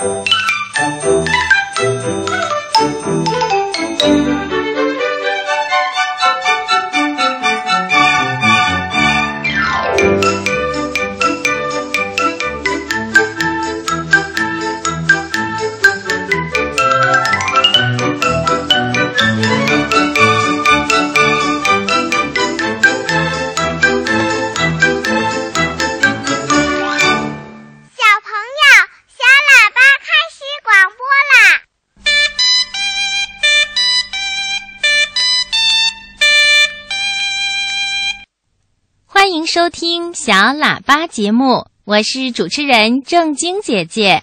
Thank you. 节目，我是主持人正晶姐姐。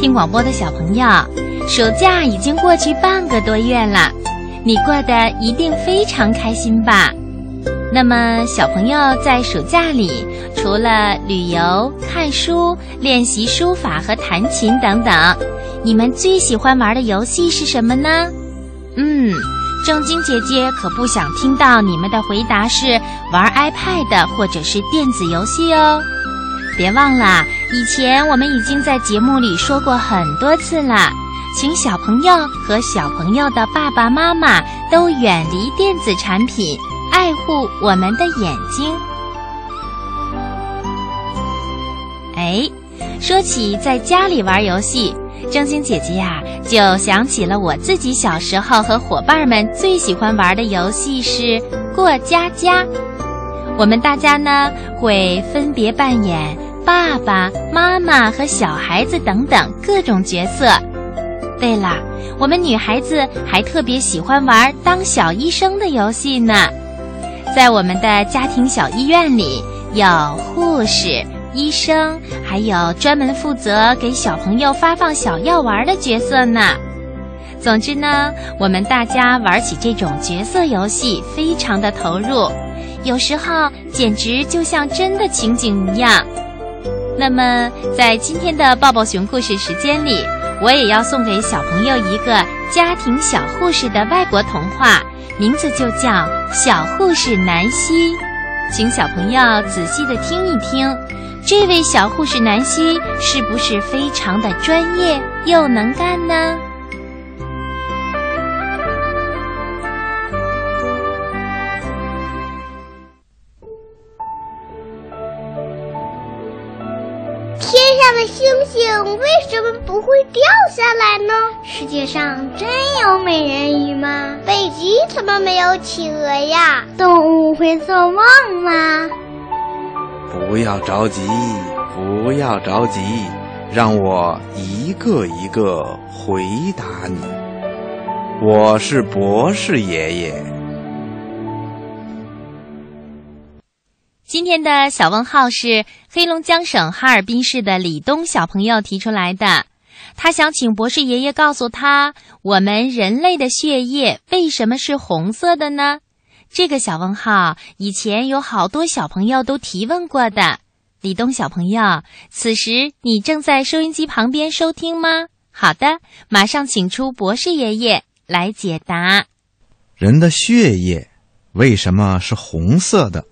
听广播的小朋友，暑假已经过去半个多月了，你过得一定非常开心吧？那么，小朋友在暑假里，除了旅游、看书、练习书法和弹琴等等，你们最喜欢玩的游戏是什么呢？嗯，正晶姐姐可不想听到你们的回答是玩 iPad 或者是电子游戏哦。别忘了，以前我们已经在节目里说过很多次了，请小朋友和小朋友的爸爸妈妈都远离电子产品，爱护我们的眼睛。哎，说起在家里玩游戏，正晶姐姐呀、就想起了我自己小时候和伙伴们最喜欢玩的游戏是过家家。我们大家呢会分别扮演爸爸妈妈和小孩子等等各种角色。对了，我们女孩子还特别喜欢玩当小医生的游戏呢。在我们的家庭小医院里，有护士、医生，还有专门负责给小朋友发放小药丸的角色呢。总之呢，我们大家玩起这种角色游戏非常的投入，有时候简直就像真的情景一样。那么，在今天的抱抱熊故事时间里，我也要送给小朋友一个家庭小护士的外国童话，名字就叫《小护士南希》。请小朋友仔细的听一听，这位小护士南希是不是非常的专业又能干呢？天上的星星为什么不会掉下来呢？世界上真有美人鱼吗？北极怎么没有企鹅呀？动物会做梦吗？不要着急，不要着急，让我一个一个回答你。我是博士爷爷。今天的小问号是黑龙江省哈尔滨市的李东小朋友提出来的，他想请博士爷爷告诉他，我们人类的血液为什么是红色的呢？这个小问号以前有好多小朋友都提问过的。李东小朋友，此时你正在收音机旁边收听吗？好的，马上请出博士爷爷来解答。人的血液为什么是红色的？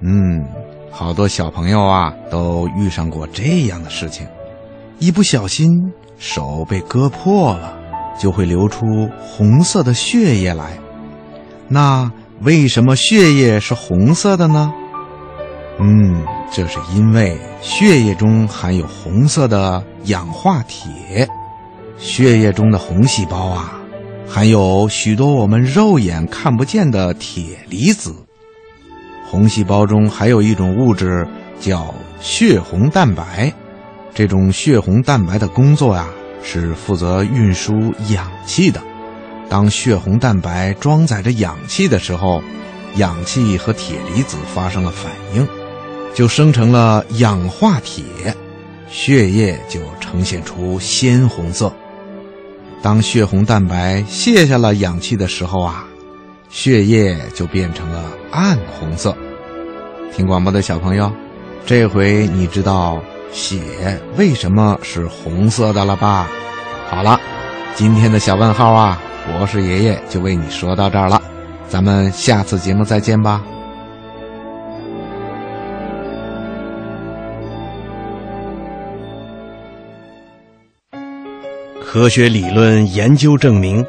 嗯，好多小朋友啊都遇上过这样的事情，一不小心手被割破了，就会流出红色的血液来。那为什么血液是红色的呢？嗯，这是因为血液中含有红色的氧化铁，血液中的红细胞啊，含有许多我们肉眼看不见的铁离子。红细胞中还有一种物质叫血红蛋白，这种血红蛋白的工作呀、是负责运输氧气的。当血红蛋白装载着氧气的时候，氧气和铁离子发生了反应，就生成了氧化铁，血液就呈现出鲜红色。当血红蛋白卸下了氧气的时候啊，血液就变成了暗红色。听广播的小朋友，这回你知道血为什么是红色的了吧？好了，今天的小问号啊，博士爷爷就为你说到这儿了。咱们下次节目再见吧。科学理论研究证明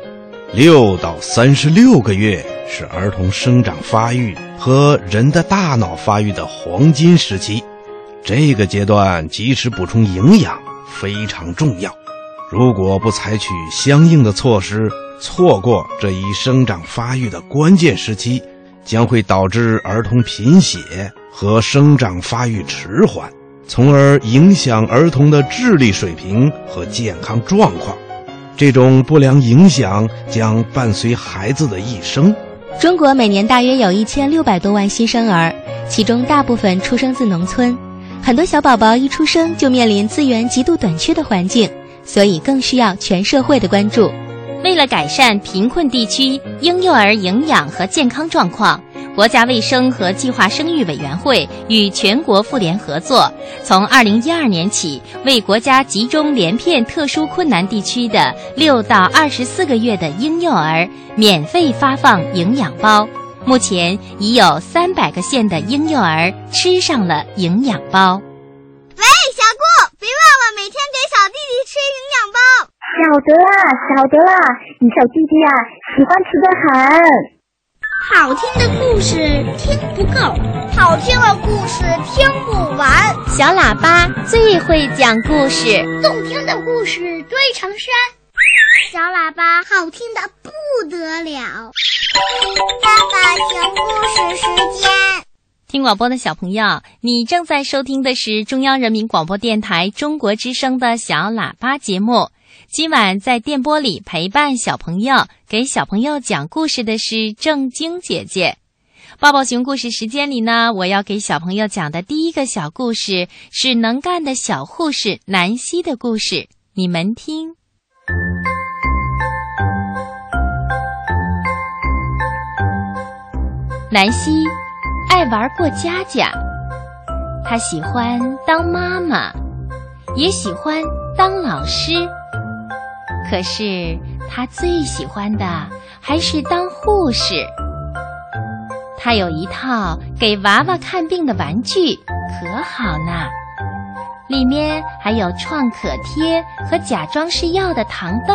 六到三十六个月是儿童生长发育和人的大脑发育的黄金时期这个阶段及时补充营养非常重要。如果不采取相应的措施错过这一生长发育的关键时期，将会导致儿童贫血和生长发育迟缓，从而影响儿童的智力水平和健康状况。这种不良影响将伴随孩子的一生。中国每年大约有一千六百多万新生儿，其中大部分出生自农村，很多小宝宝一出生就面临资源极度短缺的环境，所以更需要全社会的关注。为了改善贫困地区婴幼儿营养和健康状况，国家卫生和计划生育委员会与全国妇联合作，从二零一二年起，为国家集中连片特殊困难地区的六到二十四个月的婴幼儿免费发放营养包。目前已有三百个县的婴幼儿吃上了营养包。晓得啦，晓得啦，你小弟弟啊，喜欢吃的很。好听的故事听不够，好听的故事听不完。小喇叭最会讲故事，动听的故事堆成山。小喇叭好听的不得了。爸爸讲故事时间，听广播的小朋友，你正在收听的是中央人民广播电台中国之声的小喇叭节目。今晚在电波里陪伴小朋友、给小朋友讲故事的是正晶姐姐。抱抱熊故事时间里呢，我要给小朋友讲的第一个小故事是能干的小护士南希的故事，你们听。南希爱玩过家家，她喜欢当妈妈，也喜欢当老师。可是他最喜欢的还是当护士。他有一套给娃娃看病的玩具，可好呢，里面还有创可贴和假装是药的糖豆。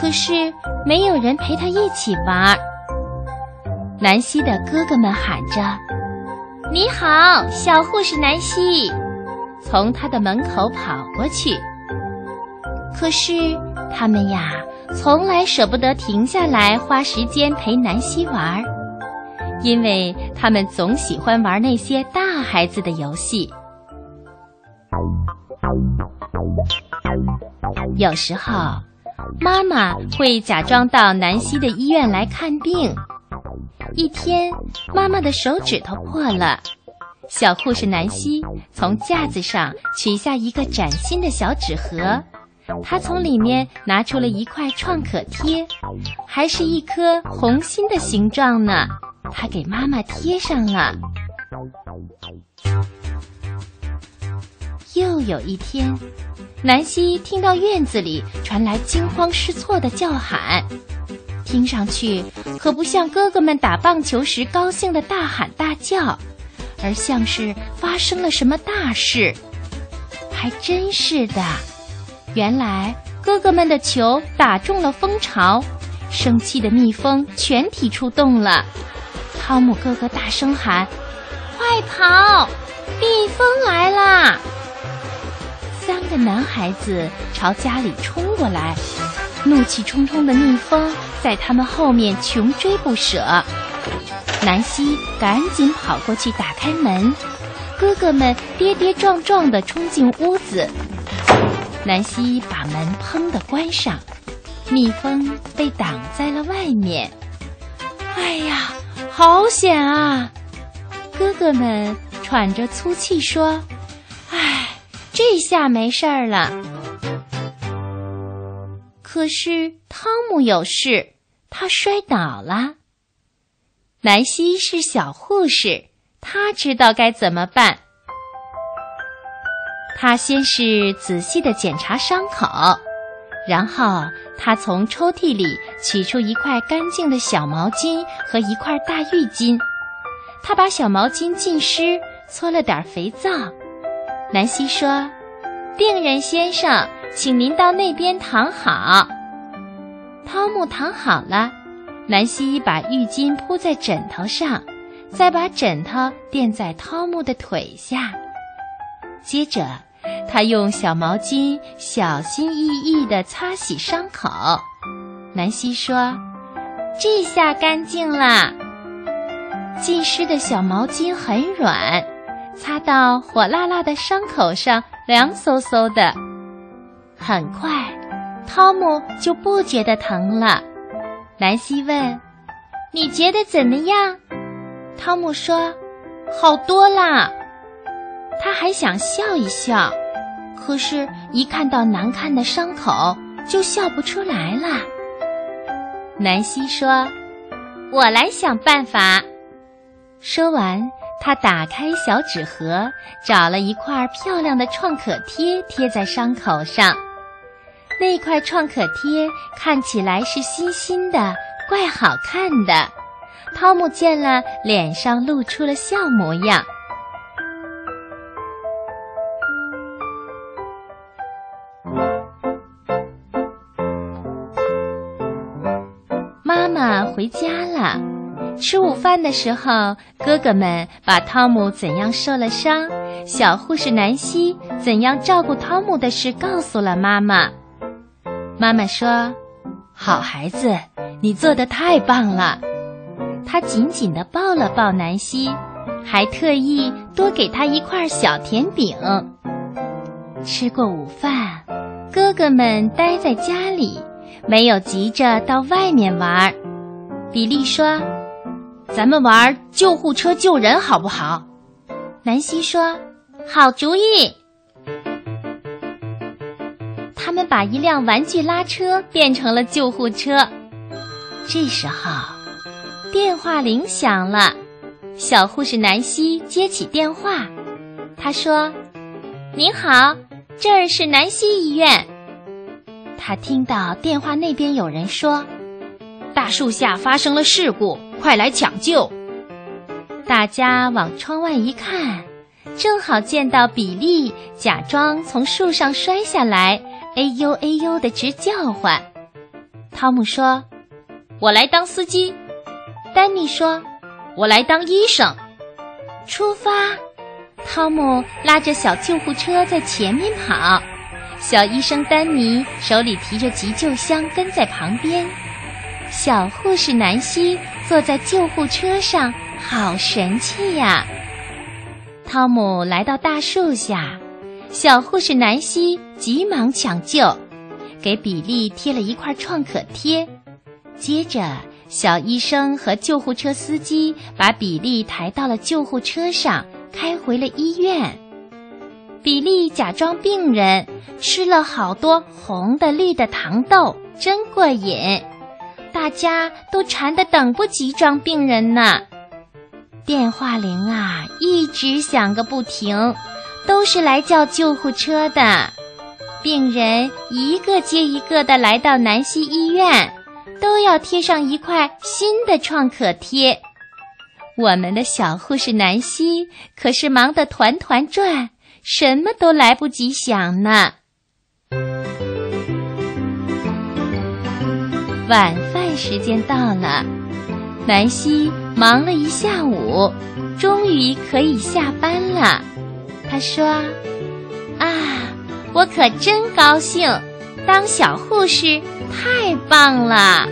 可是没有人陪他一起玩。南希的哥哥们喊着：“你好，小护士南希！”从他的门口跑过去。可是他们呀，从来舍不得停下来花时间陪南希玩，因为他们总喜欢玩那些大孩子的游戏。有时候，妈妈会假装到南希的医院来看病。一天，妈妈的手指头破了，小护士南希从架子上取下一个崭新的小纸盒。他从里面拿出了一块创可贴，还是一颗红心的形状呢。他给妈妈贴上了。又有一天，南希听到院子里传来惊慌失措的叫喊，听上去可不像哥哥们打棒球时高兴的大喊大叫，而像是发生了什么大事。还真是的。原来哥哥们的球打中了蜂巢，生气的蜜蜂全体出动了。汤姆哥哥大声喊：“快跑！蜜蜂来啦！”三个男孩子朝家里冲过来，怒气冲冲的蜜蜂在他们后面穷追不舍。南希赶紧跑过去打开门，哥哥们跌跌撞撞地冲进屋子。南希把门砰的关上，蜜蜂被挡在了外面。哎呀，好险啊！哥哥们喘着粗气说：“哎，这下没事儿了。”可是汤姆有事，他摔倒了。南希是小护士，他知道该怎么办。他先是仔细的检查伤口，然后他从抽屉里取出一块干净的小毛巾和一块大浴巾。他把小毛巾浸湿，搓了点肥皂。南希说：“病人先生，请您到那边躺好。”汤姆躺好了，南希把浴巾铺在枕头上，再把枕头垫在汤姆的腿下。接着，他用小毛巾小心翼翼地擦洗伤口。南希说：“这下干净了。”浸湿的小毛巾很软，擦到火辣辣的伤口上，凉飕飕的。很快，汤姆就不觉得疼了。南希问：“你觉得怎么样？”汤姆说：“好多啦。”他还想笑一笑，可是，一看到难看的伤口，就笑不出来了。南希说：“我来想办法。”说完，他打开小纸盒，找了一块漂亮的创可贴贴在伤口上。那块创可贴看起来是新新的，怪好看的。汤姆见了，脸上露出了笑模样。妈妈回家了。吃午饭的时候，哥哥们把汤姆怎样受了伤，小护士南希怎样照顾汤姆的事告诉了妈妈。妈妈说：“好孩子，你做的太棒了。”她紧紧地抱了抱南希，还特意多给他一块小甜饼。吃过午饭，哥哥们待在家里，没有急着到外面玩。比利说。咱们玩救护车救人好不好？南希说：“好主意。”他们把一辆玩具拉车变成了救护车。这时候，电话铃响了。小护士南希接起电话，她说：“您好，这儿是南希医院。”他听到电话那边有人说：“大树下发生了事故。”快来抢救！大家往窗外一看，正好见到比利假装从树上摔下来，哎呦哎呦的直叫唤。汤姆说：“我来当司机。”丹尼说：“我来当医生。”出发！汤姆拉着小救护车在前面跑，小医生丹尼手里提着急救箱跟在旁边。小护士南希坐在救护车上，好神气呀！汤姆来到大树下，小护士南希急忙抢救，给比利贴了一块创可贴。接着，小医生和救护车司机把比利抬到了救护车上，开回了医院。比利假装病人，吃了好多红的、绿的糖豆，真过瘾。大家都馋得等不及装病人呢，电话铃啊一直响个不停，都是来叫救护车的。病人一个接一个的来到南溪医院，都要贴上一块新的创可贴。我们的小护士南希可是忙得团团转，什么都来不及想呢。晚饭时间到了，南希忙了一下午，终于可以下班了。她说：“啊，我可真高兴，当小护士太棒了。”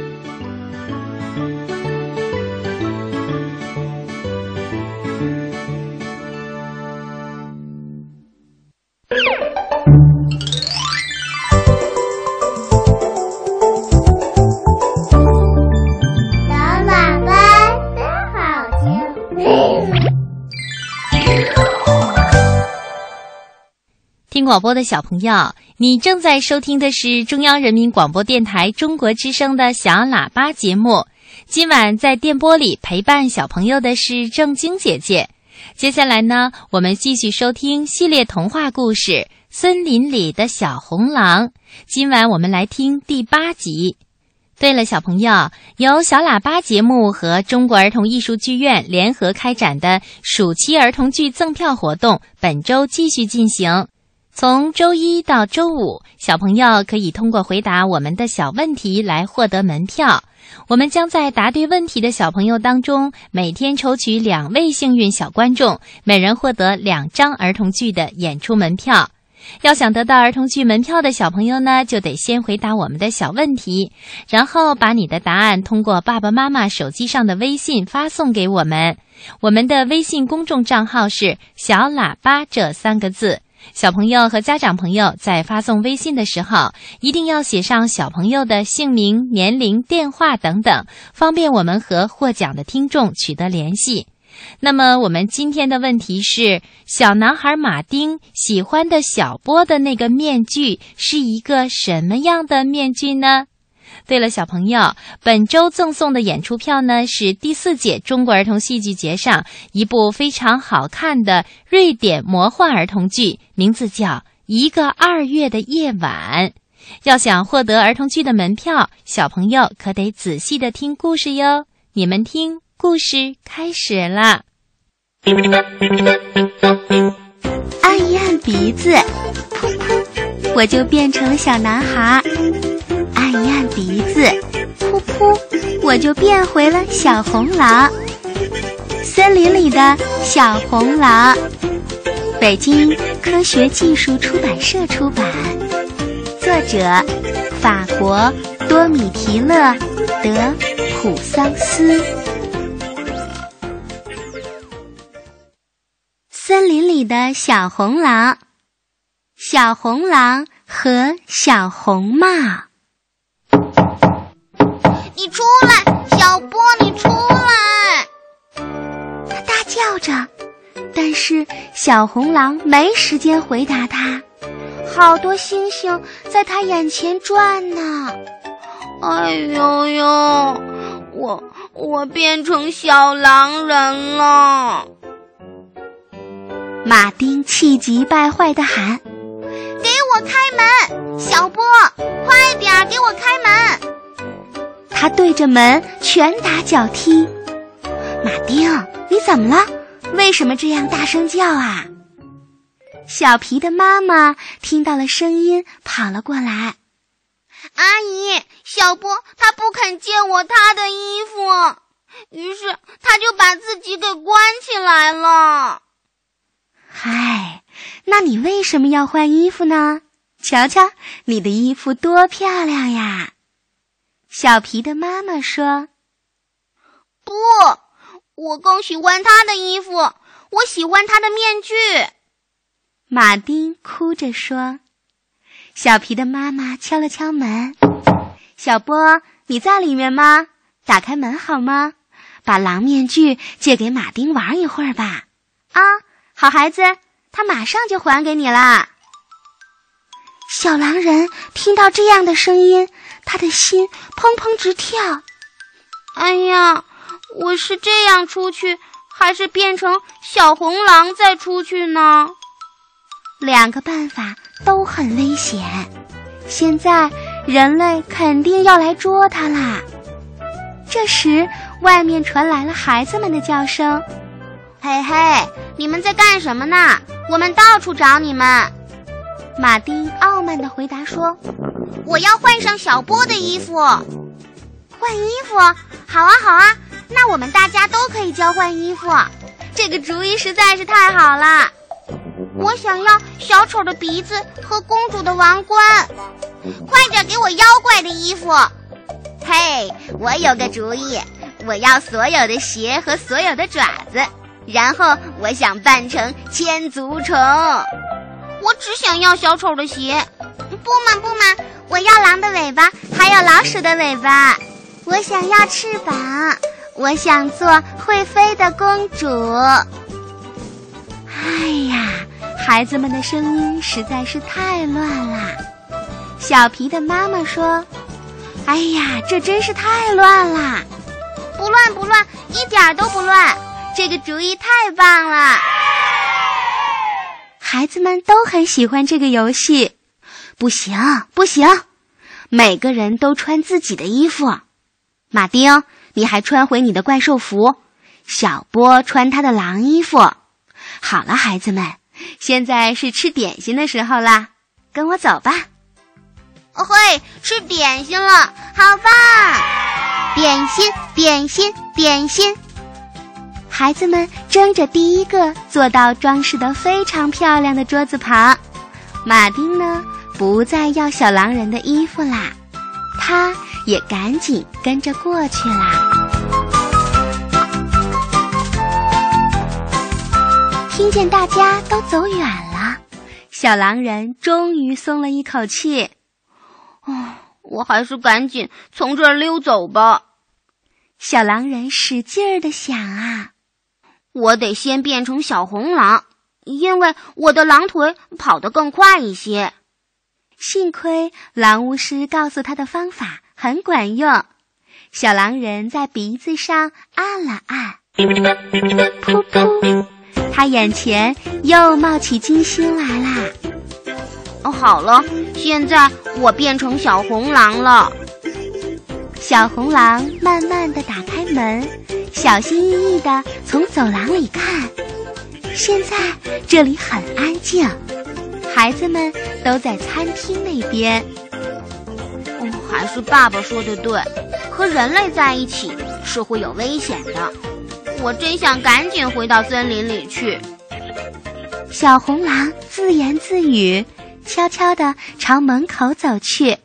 听广播的小朋友，你正在收听的是中央人民广播电台中国之声的小喇叭节目。今晚在电波里陪伴小朋友的是正晶姐姐。接下来呢，我们继续收听系列童话故事《森林里的小红狼》。今晚我们来听第八集。对了，小朋友，由小喇叭节目和中国儿童艺术剧院联合开展的暑期儿童剧赠票活动，本周继续进行。从周一到周五，小朋友可以通过回答我们的小问题来获得门票。我们将在答对问题的小朋友当中，每天抽取两位幸运小观众，每人获得两张儿童剧的演出门票。要想得到儿童剧门票的小朋友呢，就得先回答我们的小问题，然后把你的答案通过爸爸妈妈手机上的微信发送给我们。我们的微信公众账号是“小喇叭”这三个字。小朋友和家长朋友在发送微信的时候，一定要写上小朋友的姓名、年龄、电话等等，方便我们和获奖的听众取得联系。那么，我们今天的问题是：小男孩马丁喜欢的小波的那个面具是一个什么样的面具呢？对了，小朋友，本周赠送的演出票呢是第四届中国儿童戏剧节上一部非常好看的瑞典魔幻儿童剧，名字叫《一个二月的夜晚》。要想获得儿童剧的门票，小朋友可得仔细的听故事哟。你们听，故事开始了。按一按鼻子，噗噗，我就变成了小男孩。按一按鼻子，噗噗，我就变回了小红狼。森林里的小红狼，北京科学技术出版社出版，作者法国多米提勒·德普桑斯。森林里的小红狼，小红狼和小红帽。你出来，小波，你出来！他大叫着，但是小红狼没时间回答他。好多星星在他眼前转呢。哎呦呦，我我变成小狼人了！马丁气急败坏的喊：“给我开门，小波，快点给我开门！”他对着门拳打脚踢，马丁，你怎么了？为什么这样大声叫啊？小皮的妈妈听到了声音，跑了过来。阿姨，小波他不肯借我他的衣服，于是他就把自己给关起来了。嗨，那你为什么要换衣服呢？瞧瞧，你的衣服多漂亮呀！小皮的妈妈说：“不，我更喜欢他的衣服，我喜欢他的面具。”马丁哭着说。小皮的妈妈敲了敲门：“小波，你在里面吗？打开门好吗？把狼面具借给马丁玩一会儿吧。”啊，好孩子，他马上就还给你啦。小狼人听到这样的声音。他的心砰砰直跳。哎呀，我是这样出去，还是变成小红狼再出去呢？两个办法都很危险。现在人类肯定要来捉他啦。这时，外面传来了孩子们的叫声：“嘿嘿，你们在干什么呢？我们到处找你们。”马丁傲慢地回答说。我要换上小波的衣服，换衣服，好啊好啊，那我们大家都可以交换衣服，这个主意实在是太好了。我想要小丑的鼻子和公主的王冠，快点给我妖怪的衣服。嘿，我有个主意，我要所有的鞋和所有的爪子，然后我想扮成千足虫。我只想要小丑的鞋，不嘛不嘛。我要狼的尾巴，还有老鼠的尾巴。我想要翅膀，我想做会飞的公主。哎呀，孩子们的声音实在是太乱了。小皮的妈妈说：“哎呀，这真是太乱了。”不乱不乱，一点都不乱。这个主意太棒了。孩子们都很喜欢这个游戏。不行，不行，每个人都穿自己的衣服。马丁，你还穿回你的怪兽服。小波穿他的狼衣服。好了，孩子们，现在是吃点心的时候啦，跟我走吧。哦嘿，吃点心了，好棒！点心，点心，点心。孩子们争着第一个坐到装饰得非常漂亮的桌子旁。马丁呢，不再要小狼人的衣服啦，他也赶紧跟着过去啦。听见大家都走远了，小狼人终于松了一口气。哦，我还是赶紧从这儿溜走吧。小狼人使劲儿的想啊，我得先变成小红狼，因为我的狼腿跑得更快一些。幸亏狼巫师告诉他的方法很管用。小狼人在鼻子上按了按，噗噗。他眼前又冒起金星来啦！哦，好了，现在我变成小红狼了。小红狼慢慢的打开门，小心翼翼的从走廊里看。现在这里很安静，孩子们都在餐厅那边。哦，还是爸爸说的对，和人类在一起是会有危险的。我真想赶紧回到森林里去。小红狼自言自语，悄悄地朝门口走去。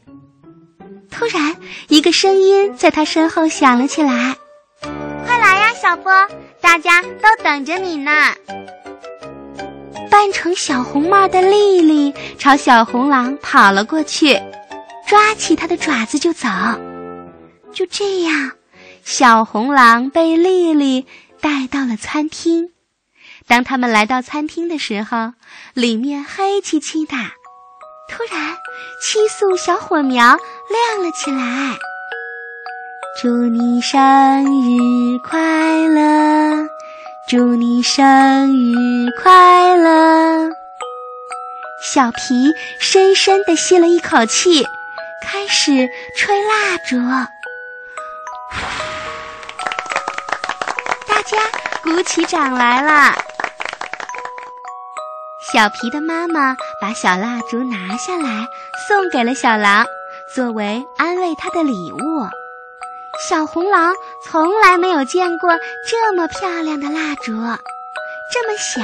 突然，一个声音在他身后响了起来：“快来呀，小波，大家都等着你呢！”扮成小红帽的丽丽朝小红狼跑了过去，抓起它的爪子就走。就这样。小红狼被丽丽带到了餐厅。当他们来到餐厅的时候，里面黑漆漆的。突然，七素小火苗亮了起来。祝你生日快乐！祝你生日快乐！小皮深深地吸了一口气，开始吹蜡烛。大家鼓起掌来了。小皮的妈妈把小蜡烛拿下来，送给了小狼，作为安慰他的礼物。小红狼从来没有见过这么漂亮的蜡烛，这么小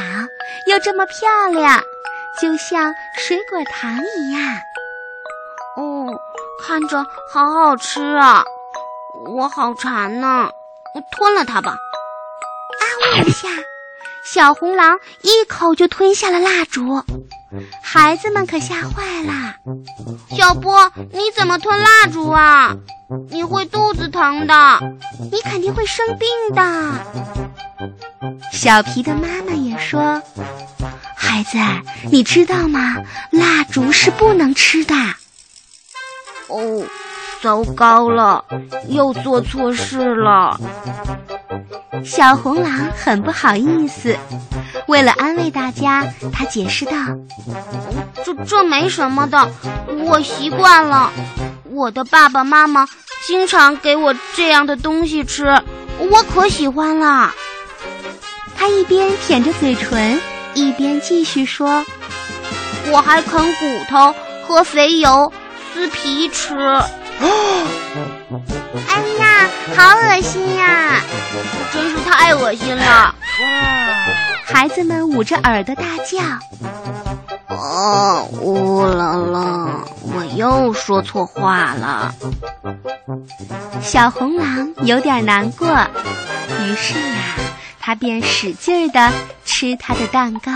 又这么漂亮，就像水果糖一样。哦，看着好好吃啊！我好馋呢，我吞了它吧。啊呜一下，小红狼一口就吞下了蜡烛，孩子们可吓坏了。小波，你怎么吞蜡烛啊？你会肚子疼的，你肯定会生病的。小皮的妈妈也说：“孩子，你知道吗？蜡烛是不能吃的。”哦，糟糕了，又做错事了。小红狼很不好意思，为了安慰大家，他解释道：“这这没什么的，我习惯了。我的爸爸妈妈经常给我这样的东西吃，我可喜欢了。”他一边舔着嘴唇，一边继续说：“我还啃骨头和肥油撕皮吃。” 哎呀，好恶心呀！真是太恶心了！孩子们捂着耳朵大叫：“哦，呜啦啦！我又说错话了。”小红狼有点难过，于是呀，他便使劲的吃他的蛋糕。